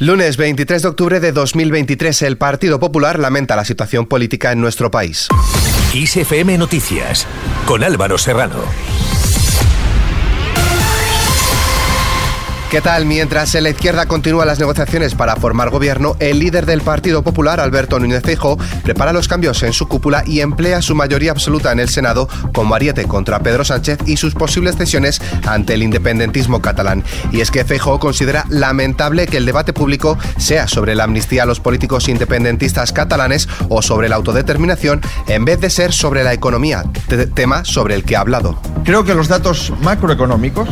Lunes 23 de octubre de 2023, el Partido Popular lamenta la situación política en nuestro país. ISFM Noticias, con Álvaro Serrano. ¿Qué tal? Mientras en la izquierda continúan las negociaciones para formar gobierno, el líder del Partido Popular, Alberto Núñez Feijóo, prepara los cambios en su cúpula y emplea su mayoría absoluta en el Senado como ariete contra Pedro Sánchez y sus posibles cesiones ante el independentismo catalán. Y es que Feijóo considera lamentable que el debate público sea sobre la amnistía a los políticos independentistas catalanes o sobre la autodeterminación en vez de ser sobre la economía, tema sobre el que ha hablado. Creo que los datos macroeconómicos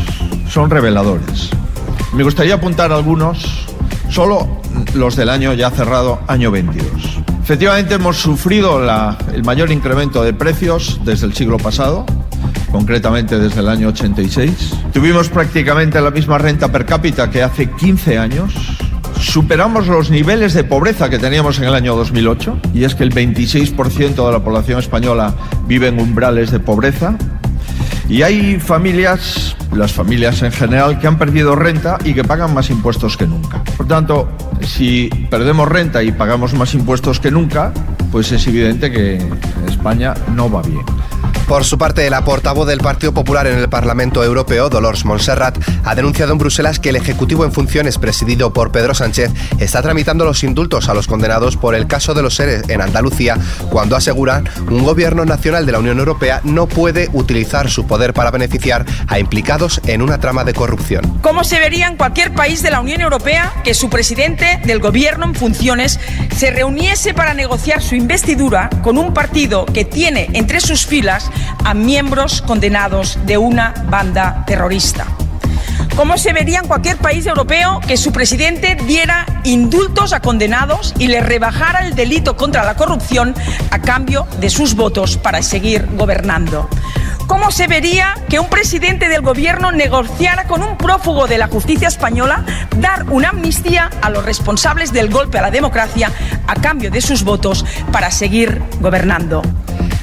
son reveladores. Me gustaría apuntar algunos, solo los del año ya cerrado, año 22. Efectivamente hemos sufrido el mayor incremento de precios desde el siglo pasado, concretamente desde el año 86. Tuvimos prácticamente la misma renta per cápita que hace 15 años. Superamos los niveles de pobreza que teníamos en el año 2008, y es que el 26% de la población española vive en umbrales de pobreza. Y hay familias las familias en general que han perdido renta y que pagan más impuestos que nunca. Por tanto, si perdemos renta y pagamos más impuestos que nunca, pues es evidente que España no va bien. Por su parte, la portavoz del Partido Popular en el Parlamento Europeo, Dolores Montserrat, ha denunciado en Bruselas que el Ejecutivo en funciones presidido por Pedro Sánchez está tramitando los indultos a los condenados por el caso de los seres en Andalucía, cuando aseguran un gobierno nacional de la Unión Europea no puede utilizar su poder para beneficiar a implicados en una trama de corrupción. ¿Cómo se vería en cualquier país de la Unión Europea que su presidente del gobierno en funciones se reuniese para negociar su investidura con un partido que tiene entre sus filas a miembros condenados de una banda terrorista. ¿Cómo se vería en cualquier país europeo que su presidente diera indultos a condenados y le rebajara el delito contra la corrupción a cambio de sus votos para seguir gobernando? ¿Cómo se vería que un presidente del gobierno negociara con un prófugo de la justicia española dar una amnistía a los responsables del golpe a la democracia a cambio de sus votos para seguir gobernando?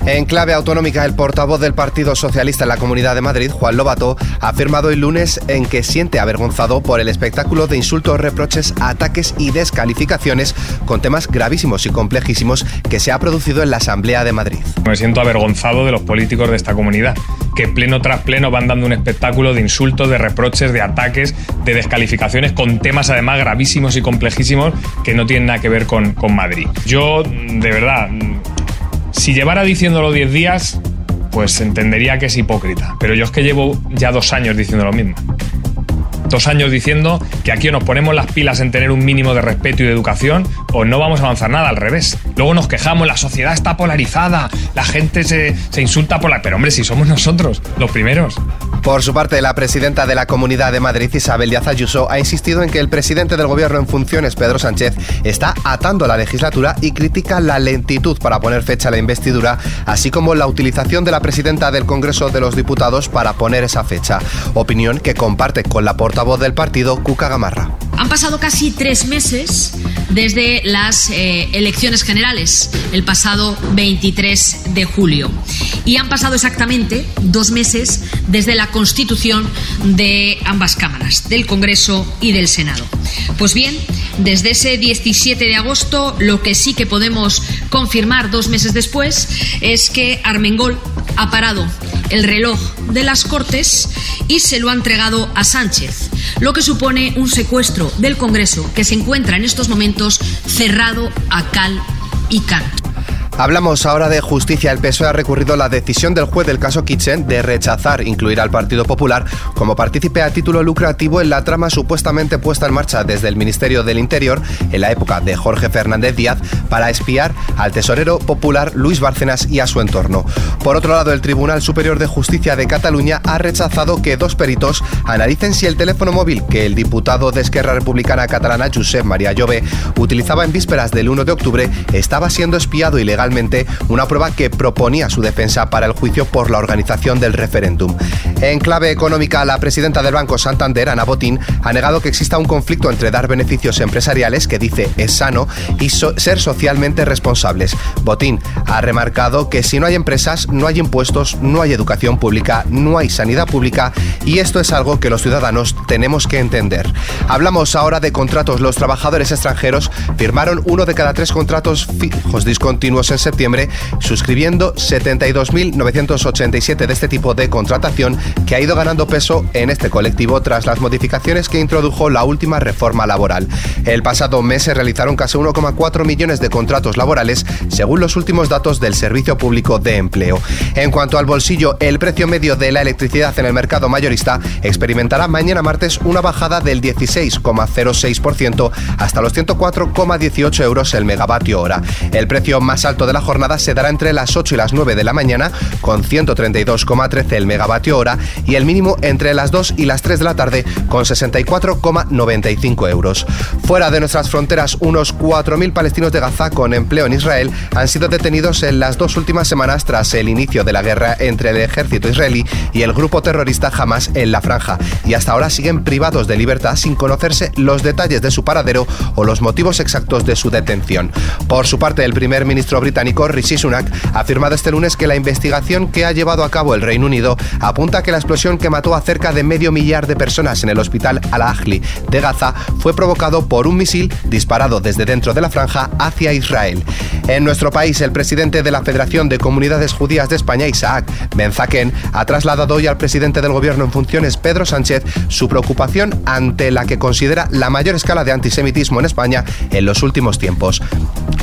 En clave autonómica, el portavoz del Partido Socialista en la Comunidad de Madrid, Juan Lobato, ha afirmado el lunes en que siente avergonzado por el espectáculo de insultos, reproches, ataques y descalificaciones con temas gravísimos y complejísimos que se ha producido en la Asamblea de Madrid. Me siento avergonzado de los políticos de esta comunidad, que pleno tras pleno van dando un espectáculo de insultos, de reproches, de ataques, de descalificaciones con temas además gravísimos y complejísimos que no tienen nada que ver con, con Madrid. Yo, de verdad, si llevara diciéndolo 10 días, pues entendería que es hipócrita. Pero yo es que llevo ya dos años diciendo lo mismo dos años diciendo que aquí nos ponemos las pilas en tener un mínimo de respeto y de educación o no vamos a avanzar nada, al revés. Luego nos quejamos, la sociedad está polarizada, la gente se, se insulta por la... Pero hombre, si somos nosotros los primeros. Por su parte, la presidenta de la Comunidad de Madrid, Isabel Díaz Ayuso, ha insistido en que el presidente del gobierno en funciones, Pedro Sánchez, está atando la legislatura y critica la lentitud para poner fecha a la investidura, así como la utilización de la presidenta del Congreso de los Diputados para poner esa fecha. Opinión que comparte con la porta voz del partido, Cuca Gamarra. Han pasado casi tres meses desde las eh, elecciones generales, el pasado 23 de julio. Y han pasado exactamente dos meses desde la constitución de ambas cámaras, del Congreso y del Senado. Pues bien, desde ese 17 de agosto, lo que sí que podemos confirmar dos meses después es que Armengol ha parado el reloj de las Cortes y se lo ha entregado a Sánchez, lo que supone un secuestro del Congreso que se encuentra en estos momentos cerrado a cal y canto. Hablamos ahora de justicia. El PSOE ha recurrido la decisión del juez del caso Kitchen de rechazar incluir al Partido Popular como partícipe a título lucrativo en la trama supuestamente puesta en marcha desde el Ministerio del Interior en la época de Jorge Fernández Díaz para espiar al tesorero popular Luis Bárcenas y a su entorno. Por otro lado, el Tribunal Superior de Justicia de Cataluña ha rechazado que dos peritos analicen si el teléfono móvil que el diputado de Esquerra Republicana Catalana, Josep María Llove, utilizaba en vísperas del 1 de octubre estaba siendo espiado ilegal oralmente una prueba que proponía su defensa para el juicio por la organización del referéndum. En clave económica, la presidenta del Banco Santander, Ana Botín, ha negado que exista un conflicto entre dar beneficios empresariales, que dice es sano, y ser socialmente responsables. Botín ha remarcado que si no hay empresas, no hay impuestos, no hay educación pública, no hay sanidad pública y esto es algo que los ciudadanos tenemos que entender. Hablamos ahora de contratos. Los trabajadores extranjeros firmaron uno de cada tres contratos fijos discontinuos en septiembre, suscribiendo 72.987 de este tipo de contratación que ha ido ganando peso en este colectivo tras las modificaciones que introdujo la última reforma laboral. El pasado mes se realizaron casi 1,4 millones de contratos laborales, según los últimos datos del Servicio Público de Empleo. En cuanto al bolsillo, el precio medio de la electricidad en el mercado mayorista experimentará mañana martes una bajada del 16,06% hasta los 104,18 euros el megavatio hora. El precio más alto de la jornada se dará entre las 8 y las 9 de la mañana con 132,13 el megavatio hora y el mínimo entre las 2 y las 3 de la tarde con 64,95 euros. Fuera de nuestras fronteras, unos 4.000 palestinos de Gaza con empleo en Israel han sido detenidos en las dos últimas semanas tras el inicio de la guerra entre el ejército israelí y el grupo terrorista Hamas en la franja y hasta ahora siguen privados de libertad sin conocerse los detalles de su paradero o los motivos exactos de su detención. Por su parte, el primer ministro británico Rishi Sunak ha afirmado este lunes que la investigación que ha llevado a cabo el Reino Unido apunta a que la explosión que mató a cerca de medio millar de personas en el hospital Al-Ahli de Gaza fue provocado por un misil disparado desde dentro de la franja hacia Israel. En nuestro país, el presidente de la Federación de Comunidades Judías de España, Isaac Benzaken, ha trasladado hoy al presidente del gobierno en funciones, Pedro Sánchez, su preocupación ante la que considera la mayor escala de antisemitismo en España en los últimos tiempos.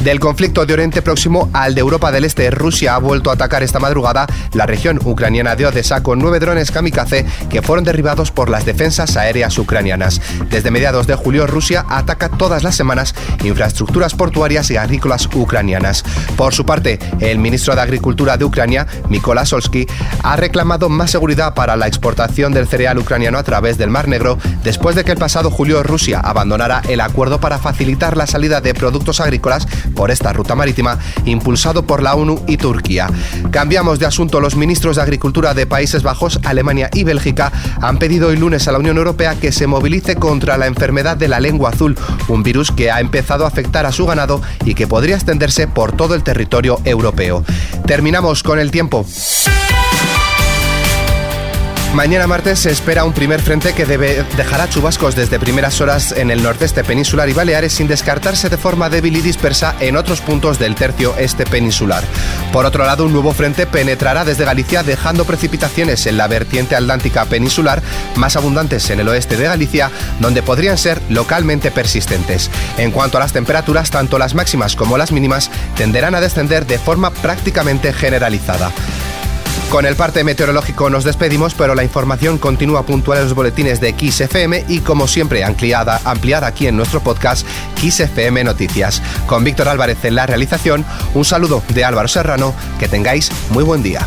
Del conflicto de Oriente Próximo al de Europa del Este, Rusia ha vuelto a atacar esta madrugada la región ucraniana de Odessa con nueve drones kamikaze que fueron derribados por las defensas aéreas ucranianas. Desde mediados de julio, Rusia ataca todas las semanas infraestructuras portuarias y agrícolas ucranianas. Por su parte, el ministro de Agricultura de Ucrania, Mykola Solsky, ha reclamado más seguridad para la exportación del cereal ucraniano a través del Mar Negro después de que el pasado julio Rusia abandonara el acuerdo para facilitar la salida de productos agrícolas por esta ruta marítima impulsado por la ONU y Turquía. Cambiamos de asunto. Los ministros de Agricultura de Países Bajos, Alemania y Bélgica han pedido hoy lunes a la Unión Europea que se movilice contra la enfermedad de la lengua azul, un virus que ha empezado a afectar a su ganado y que podría extenderse por todo el territorio europeo. Terminamos con el tiempo. Mañana martes se espera un primer frente que debe dejará chubascos desde primeras horas en el nordeste peninsular y Baleares sin descartarse de forma débil y dispersa en otros puntos del tercio este peninsular. Por otro lado, un nuevo frente penetrará desde Galicia dejando precipitaciones en la vertiente atlántica peninsular más abundantes en el oeste de Galicia, donde podrían ser localmente persistentes. En cuanto a las temperaturas, tanto las máximas como las mínimas tenderán a descender de forma prácticamente generalizada. Con el parte meteorológico nos despedimos, pero la información continúa puntual en los boletines de XFM y como siempre ampliada, ampliada aquí en nuestro podcast XFM Noticias. Con Víctor Álvarez en la realización, un saludo de Álvaro Serrano, que tengáis muy buen día.